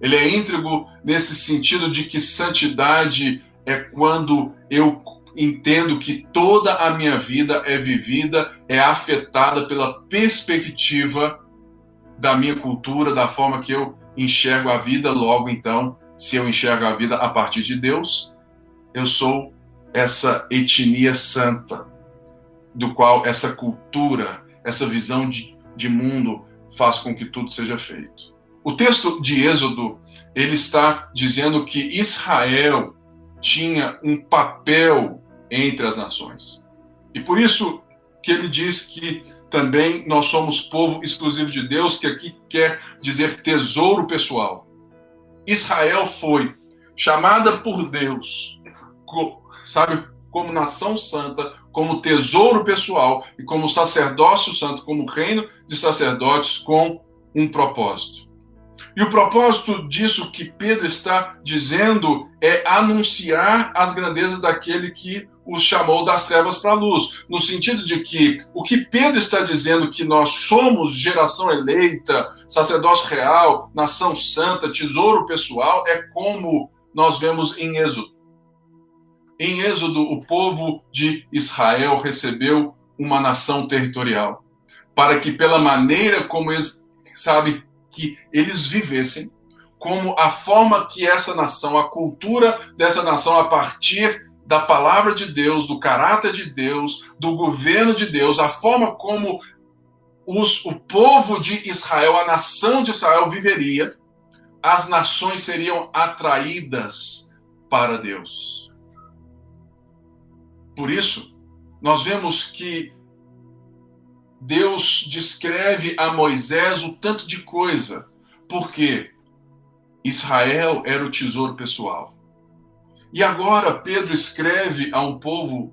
ele é íntegro nesse sentido de que santidade é quando eu entendo que toda a minha vida é vivida, é afetada pela perspectiva da minha cultura, da forma que eu enxergo a vida. Logo, então, se eu enxergo a vida a partir de Deus, eu sou essa etnia santa, do qual essa cultura, essa visão de, de mundo faz com que tudo seja feito. O texto de Êxodo, ele está dizendo que Israel tinha um papel entre as nações. E por isso que ele diz que também nós somos povo exclusivo de Deus, que aqui quer dizer tesouro pessoal. Israel foi chamada por Deus, sabe, como nação santa, como tesouro pessoal e como sacerdócio santo, como reino de sacerdotes com um propósito. E o propósito disso que Pedro está dizendo é anunciar as grandezas daquele que os chamou das trevas para a luz, no sentido de que o que Pedro está dizendo que nós somos geração eleita, sacerdócio real, nação santa, tesouro pessoal, é como nós vemos em Êxodo. Em Êxodo, o povo de Israel recebeu uma nação territorial, para que pela maneira como eles, sabe, que eles vivessem como a forma que essa nação, a cultura dessa nação, a partir da palavra de Deus, do caráter de Deus, do governo de Deus, a forma como os, o povo de Israel, a nação de Israel viveria, as nações seriam atraídas para Deus. Por isso, nós vemos que Deus descreve a Moisés o tanto de coisa, porque Israel era o tesouro pessoal. E agora Pedro escreve a um povo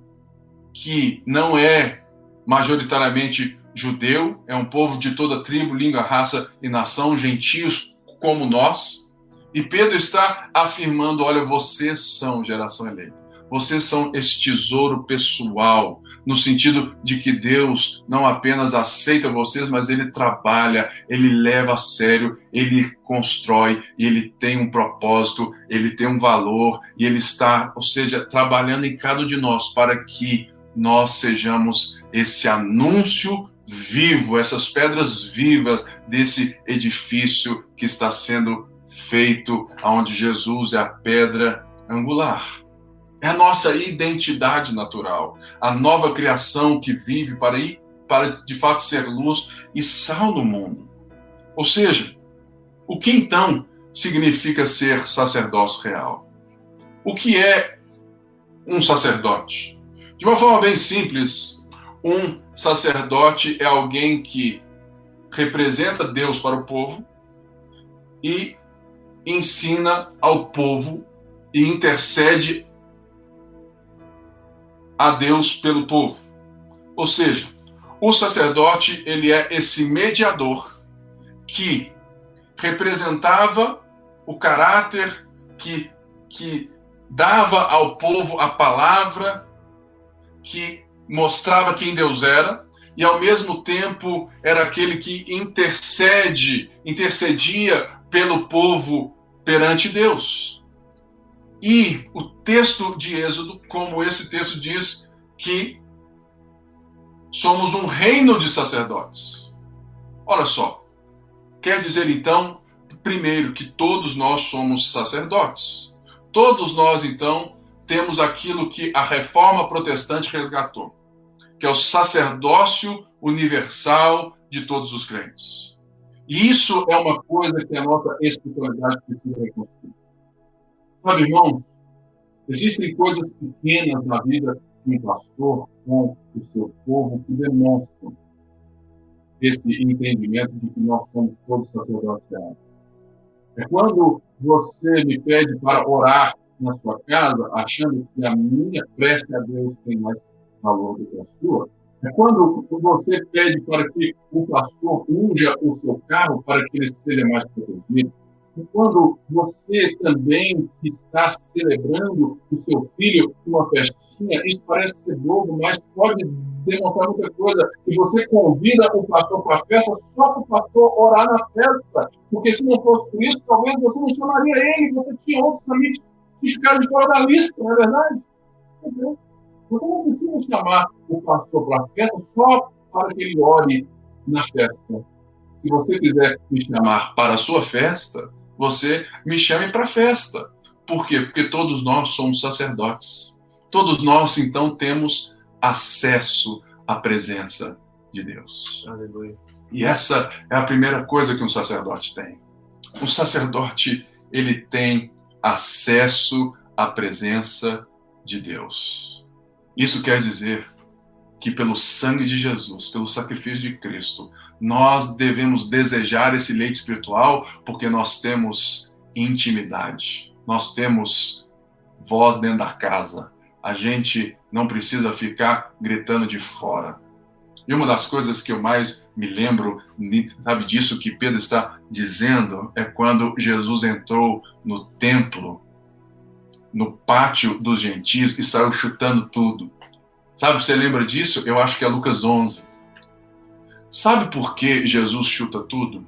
que não é majoritariamente judeu, é um povo de toda tribo, língua, raça e nação, gentios como nós. E Pedro está afirmando: olha, vocês são geração eleita. Vocês são esse tesouro pessoal, no sentido de que Deus não apenas aceita vocês, mas ele trabalha, ele leva a sério, ele constrói ele tem um propósito, ele tem um valor e ele está, ou seja, trabalhando em cada um de nós para que nós sejamos esse anúncio vivo, essas pedras vivas desse edifício que está sendo feito, onde Jesus é a pedra angular. É a nossa identidade natural, a nova criação que vive para ir para de fato ser luz e sal no mundo. Ou seja, o que então significa ser sacerdócio real? O que é um sacerdote? De uma forma bem simples, um sacerdote é alguém que representa Deus para o povo e ensina ao povo e intercede a Deus pelo povo. Ou seja, o sacerdote, ele é esse mediador que representava o caráter que, que dava ao povo a palavra, que mostrava quem Deus era, e ao mesmo tempo era aquele que intercede, intercedia pelo povo perante Deus. E o texto de Êxodo, como esse texto diz que somos um reino de sacerdotes. Olha só, quer dizer então, primeiro, que todos nós somos sacerdotes. Todos nós, então, temos aquilo que a reforma protestante resgatou, que é o sacerdócio universal de todos os crentes. E isso é uma coisa que a nossa espiritualidade precisa reconstruir. Sabe, irmão, existem coisas pequenas na vida de um pastor com o seu povo que demonstram esse entendimento de que nós somos todos sacerdotes. É quando você me pede para orar na sua casa, achando que a minha prece a Deus tem mais valor do que a sua, é quando você pede para que o pastor unja o seu carro para que ele seja mais protegido, quando você também está celebrando o seu filho uma festinha, isso parece ser bobo, mas pode demonstrar muita coisa. E você convida o pastor para a festa só para o pastor orar na festa. Porque se não fosse isso, talvez você não chamaria ele, você tinha outros amigos que ficaram fora da lista, não é verdade? Você não precisa chamar o pastor para a festa só para que ele ore na festa. Se você quiser me chamar para a sua festa, você me chame para a festa. Por quê? Porque todos nós somos sacerdotes. Todos nós, então, temos acesso à presença de Deus. Aleluia. E essa é a primeira coisa que um sacerdote tem. O sacerdote, ele tem acesso à presença de Deus. Isso quer dizer que pelo sangue de Jesus, pelo sacrifício de Cristo, nós devemos desejar esse leite espiritual porque nós temos intimidade, nós temos voz dentro da casa. A gente não precisa ficar gritando de fora. E uma das coisas que eu mais me lembro, sabe, disso que Pedro está dizendo, é quando Jesus entrou no templo, no pátio dos gentios e saiu chutando tudo. Sabe, você lembra disso? Eu acho que é Lucas 11. Sabe por que Jesus chuta tudo?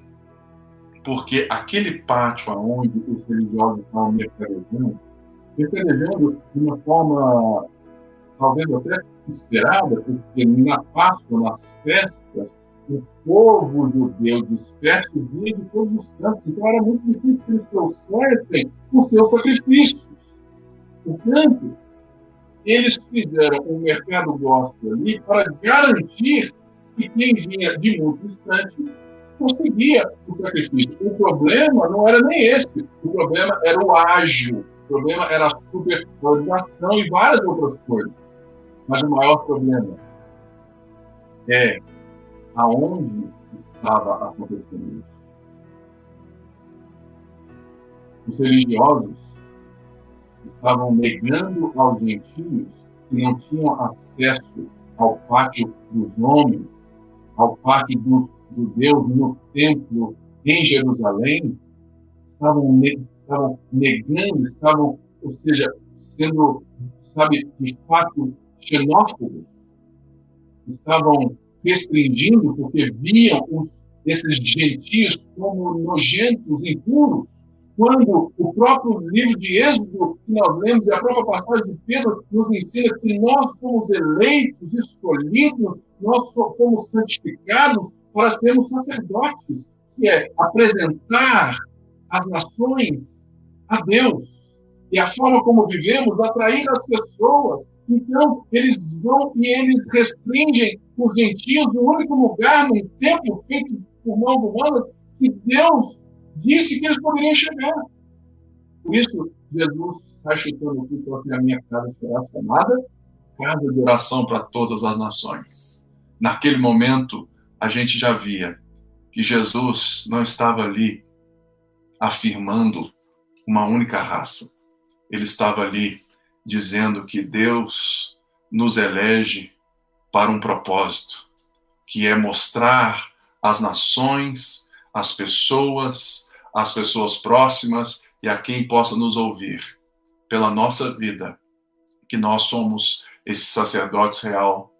Porque aquele pátio onde os religiosos estavam mercadejando, mercadejando de uma forma talvez até esperada, porque na Páscoa, nas festas, o povo judeu disperso vinha de todos os cantos, então era muito difícil que eles trouxessem os seus sacrifícios. Portanto, eles fizeram um mercado gospel ali para garantir que quem vinha de muito distante conseguia o sacrifício. O problema não era nem esse. O problema era o ágil. O problema era a supercoordenação e várias outras coisas. Mas o maior problema é aonde estava acontecendo isso. Os religiosos estavam negando aos gentios que não tinham acesso ao pátio dos homens, ao pátio dos judeus no templo em Jerusalém, estavam, estavam negando, estavam, ou seja, sendo, sabe, de fato xenófobos, estavam restringindo porque viam os, esses gentios como nojentos, impuros, quando o próprio livro de Êxodo que nós lemos e a própria passagem de Pedro nos ensina que nós fomos eleitos, escolhidos, nós fomos santificados para sermos sacerdotes, que é apresentar as nações a Deus. E a forma como vivemos, atrair as pessoas. Então, eles vão e eles restringem os gentios o único lugar num templo feito por mãos humanas que Deus disse que eles poderiam chegar. Por isso, Jesus está chutando aqui e assim: a minha casa será chamada casa de oração para todas as nações. Naquele momento, a gente já via que Jesus não estava ali afirmando uma única raça. Ele estava ali dizendo que Deus nos elege para um propósito, que é mostrar às nações, às pessoas, às pessoas próximas e a quem possa nos ouvir, pela nossa vida, que nós somos esses sacerdotes real,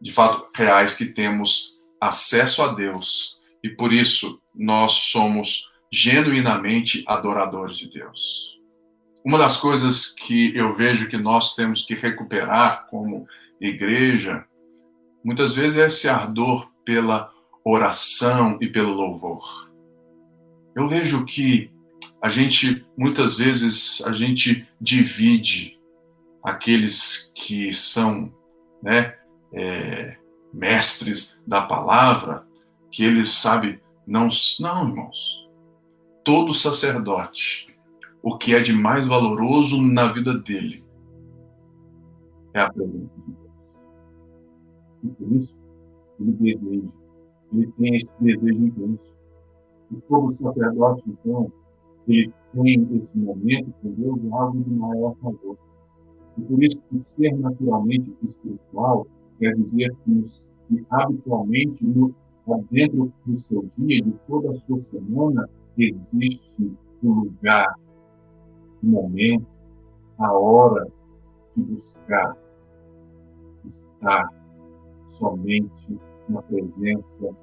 de fato reais que temos acesso a Deus e por isso nós somos genuinamente adoradores de Deus. Uma das coisas que eu vejo que nós temos que recuperar como igreja, muitas vezes é esse ardor pela oração e pelo louvor. Eu vejo que a gente muitas vezes a gente divide aqueles que são, né, é, mestres da palavra, que eles sabem, não, não, irmãos. Todo sacerdote, o que é de mais valoroso na vida dele é a presença de Deus. Isso, ele deseja, ele tem esse desejo intenso. E todo sacerdote, então, ele tem esse momento com Deus algo de maior favor. E por isso que ser naturalmente espiritual quer dizer que, habitualmente, no, dentro do seu dia, de toda a sua semana, existe um lugar, um momento, a hora de buscar estar somente na presença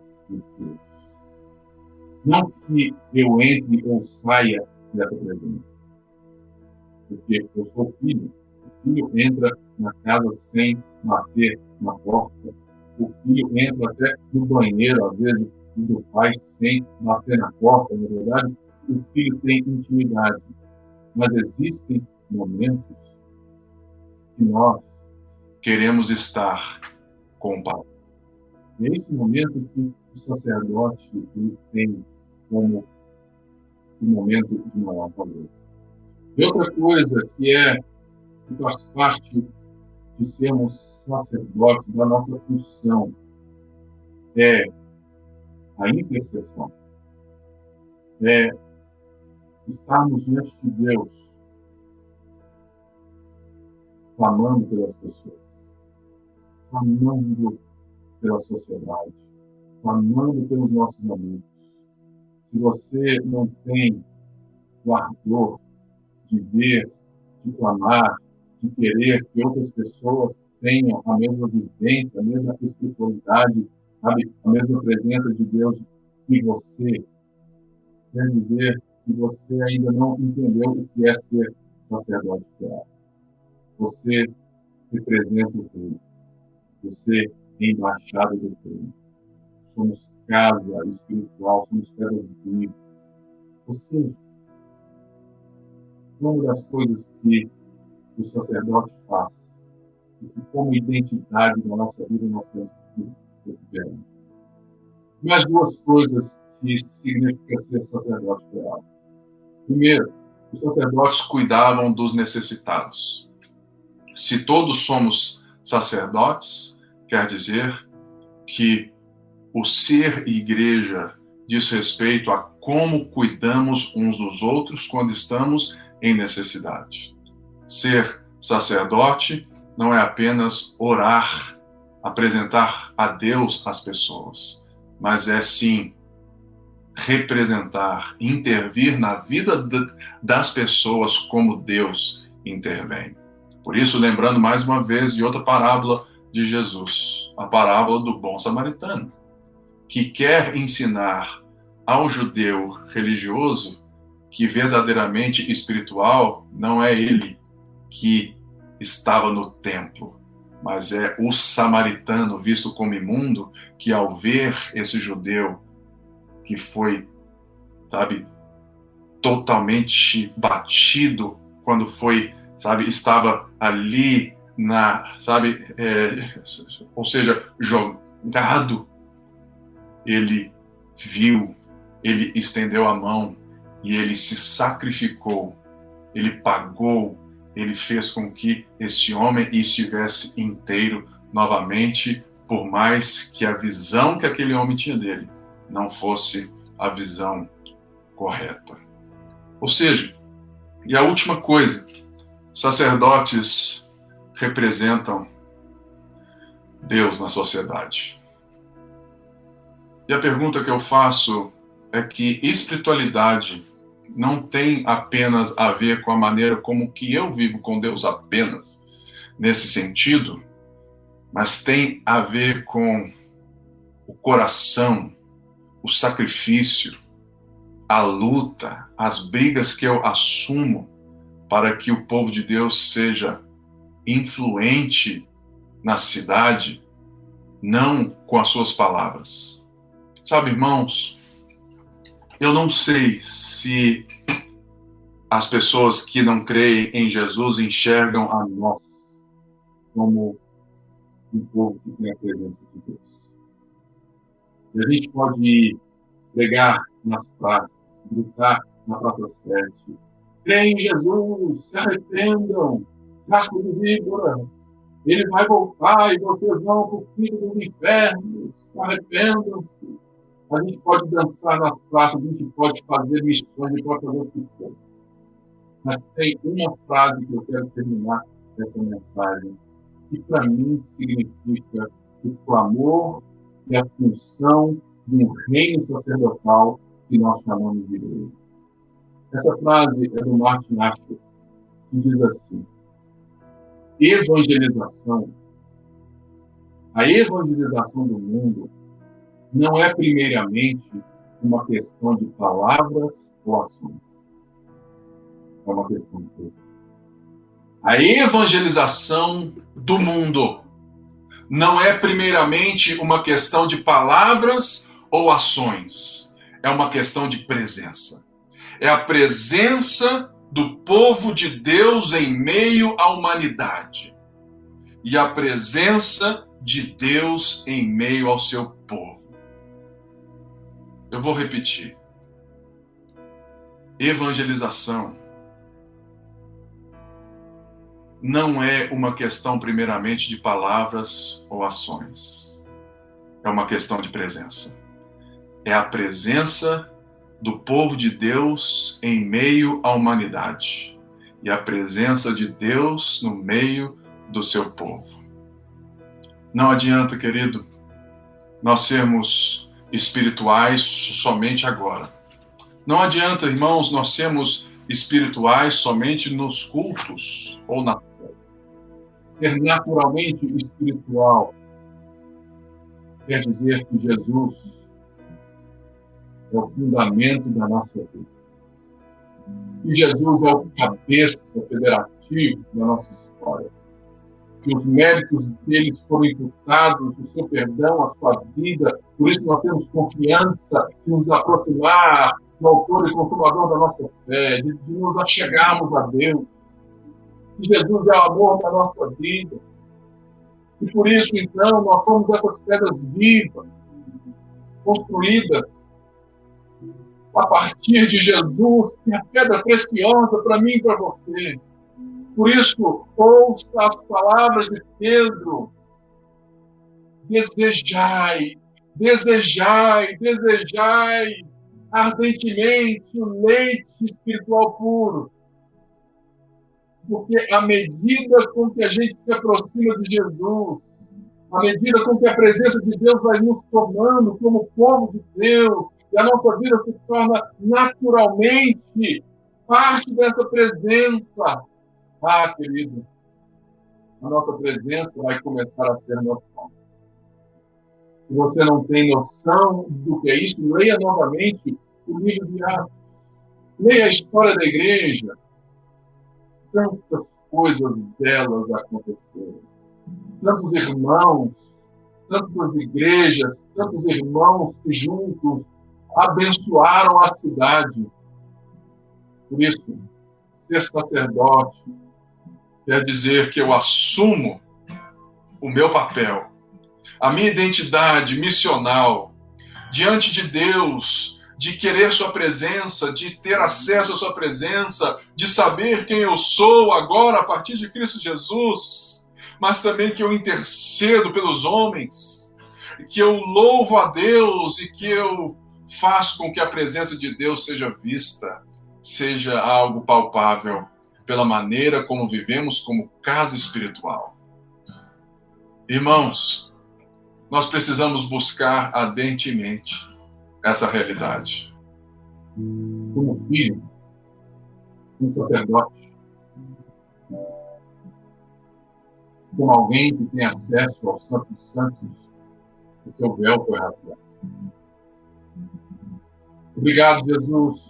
Não que eu entre ou saia dessa presença, porque eu sou filho. O filho entra na casa sem bater na porta. O filho entra até no banheiro, às vezes, do pai sem bater na porta. Na verdade, o filho tem intimidade. Mas existem momentos que nós queremos estar com o pai. E é esse momento que o sacerdote tem como um momento de maior valor. E outra coisa que é que faz parte de sermos sacerdotes, da nossa função, é a intercessão. É estarmos diante de Deus, clamando pelas pessoas, clamando pela sociedade, clamando pelos nossos amigos. Se você não tem o ardor de ver, de clamar, de querer que outras pessoas tenham a mesma vivência, a mesma espiritualidade, sabe, a mesma presença de Deus que você, quer dizer que você ainda não entendeu o que é ser sacerdote real. Você representa o reino. Você é embaixada do reino. Somos casa espiritual, somos pedras vivas. Ou seja, uma das coisas que o sacerdote faz, e que como identidade da nossa vida nós temos que recuperar. Mais duas coisas que significa ser sacerdote real. Primeiro, os sacerdotes cuidavam dos necessitados. Se todos somos sacerdotes, quer dizer que o ser igreja diz respeito a como cuidamos uns dos outros quando estamos em necessidade. Ser sacerdote não é apenas orar, apresentar a Deus as pessoas, mas é sim representar, intervir na vida das pessoas como Deus intervém. Por isso, lembrando mais uma vez de outra parábola de Jesus, a parábola do bom samaritano, que quer ensinar ao judeu religioso que verdadeiramente espiritual não é ele que estava no templo, mas é o samaritano visto como imundo que ao ver esse judeu que foi, sabe, totalmente batido quando foi, sabe, estava ali na, sabe, é, ou seja, jogado, ele viu, ele estendeu a mão e ele se sacrificou, ele pagou, ele fez com que esse homem estivesse inteiro novamente, por mais que a visão que aquele homem tinha dele não fosse a visão correta. Ou seja, e a última coisa, sacerdotes representam Deus na sociedade. E a pergunta que eu faço é que espiritualidade não tem apenas a ver com a maneira como que eu vivo com Deus apenas nesse sentido, mas tem a ver com o coração, o sacrifício, a luta, as brigas que eu assumo para que o povo de Deus seja influente na cidade, não com as suas palavras. Sabe, irmãos, eu não sei se as pessoas que não creem em Jesus enxergam a nós como um povo que tem a presença de Deus. A gente pode pregar nas praças, gritar na Praça 7. Creem em Jesus, se arrependam, gasta de víbora. Ele vai voltar e vocês vão para o fim dos infernos, arrependam-se. A gente pode dançar nas praças, a gente pode fazer missões, a gente pode fazer o que for. Mas tem uma frase que eu quero terminar essa mensagem, que para mim significa o clamor e a função de um reino sacerdotal que nós chamamos de igreja. Essa frase é do Martin Asher, que diz assim: evangelização, a evangelização do mundo não é primeiramente uma questão de palavras ou ações. É uma questão de presença. A evangelização do mundo não é primeiramente uma questão de palavras ou ações. É uma questão de presença. É a presença do povo de Deus em meio à humanidade. E a presença de Deus em meio ao seu povo. Eu vou repetir. Evangelização não é uma questão, primeiramente, de palavras ou ações. É uma questão de presença. É a presença do povo de Deus em meio à humanidade e a presença de Deus no meio do seu povo. Não adianta, querido, nós sermos espirituais somente agora. Não adianta, irmãos, nós sermos espirituais somente nos cultos ou na fé. Ser naturalmente espiritual quer dizer que Jesus é o fundamento da nossa vida. Que Jesus é o cabeça federativo da nossa história os méritos deles foram imputados, o seu perdão, a sua vida. Por isso nós temos confiança de nos aproximar do autor e consumador da nossa fé, de, de nos achegarmos a Deus. Que Jesus é o amor da nossa vida. E por isso, então, nós somos essas pedras vivas, construídas a partir de Jesus, que é a pedra preciosa para mim e para você. Por isso, ouça as palavras de Pedro. Desejai, desejai, desejai ardentemente o leite espiritual puro. Porque à medida com que a gente se aproxima de Jesus, à medida com que a presença de Deus vai nos tomando como povo de Deus, e a nossa vida se torna naturalmente parte dessa presença. Ah, querido, a nossa presença vai começar a ser noção. Se você não tem noção do que é isso, leia novamente o livro de Atos. Leia a história da igreja. Tantas coisas delas aconteceram. Tantos irmãos, tantas igrejas, tantos irmãos que juntos abençoaram a cidade. Por isso, ser sacerdote quer dizer que eu assumo o meu papel, a minha identidade missional diante de Deus, de querer Sua presença, de ter acesso à Sua presença, de saber quem eu sou agora a partir de Cristo Jesus, mas também que eu intercedo pelos homens, que eu louvo a Deus e que eu faz com que a presença de Deus seja vista, seja algo palpável pela maneira como vivemos como casa espiritual. Irmãos, nós precisamos buscar ardentemente essa realidade. Como filho, como sacerdote, como alguém que tem acesso aos santos santos, o seu véu foi rasgado. Obrigado, Jesus,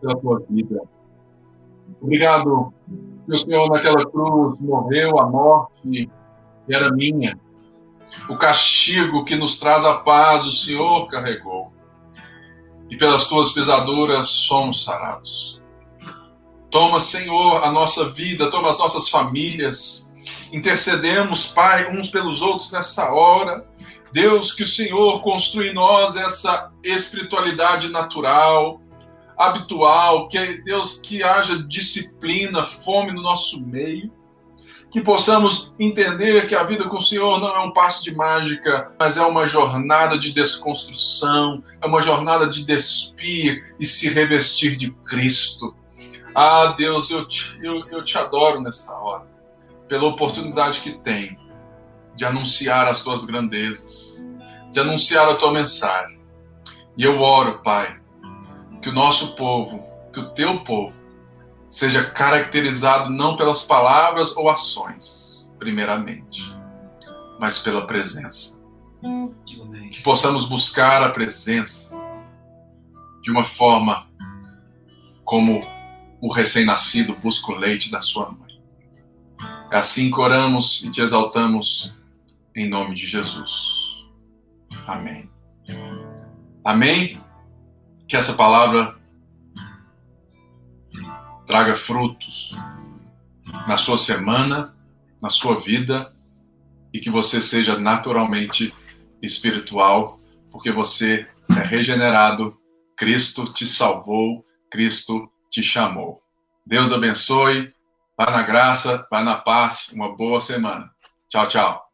pela tua vida. Obrigado que o Senhor naquela cruz morreu a morte que era minha. O castigo que nos traz a paz, o Senhor carregou. E pelas tuas pesaduras somos sarados. Toma, Senhor, a nossa vida, toma as nossas famílias. Intercedemos, Pai, uns pelos outros nessa hora Deus, que o Senhor construa em nós essa espiritualidade natural, habitual, que Deus que haja disciplina, fome no nosso meio, que possamos entender que a vida com o Senhor não é um passo de mágica, mas é uma jornada de desconstrução, é uma jornada de despir e se revestir de Cristo. Ah, Deus, eu te, eu, eu te adoro nessa hora, pela oportunidade que tenho de anunciar as tuas grandezas, de anunciar a tua mensagem. E eu oro, Pai, que o nosso povo, que o teu povo, seja caracterizado não pelas palavras ou ações, primeiramente, mas pela presença. Que possamos buscar a presença de uma forma como o recém-nascido busca o leite da sua mãe. É assim que oramos e te exaltamos em nome de Jesus. Amém. Amém? Que essa palavra traga frutos na sua semana, na sua vida e que você seja naturalmente espiritual, porque você é regenerado, Cristo te salvou, Cristo te chamou. Deus abençoe, vá na graça, vá na paz, uma boa semana. Tchau, tchau.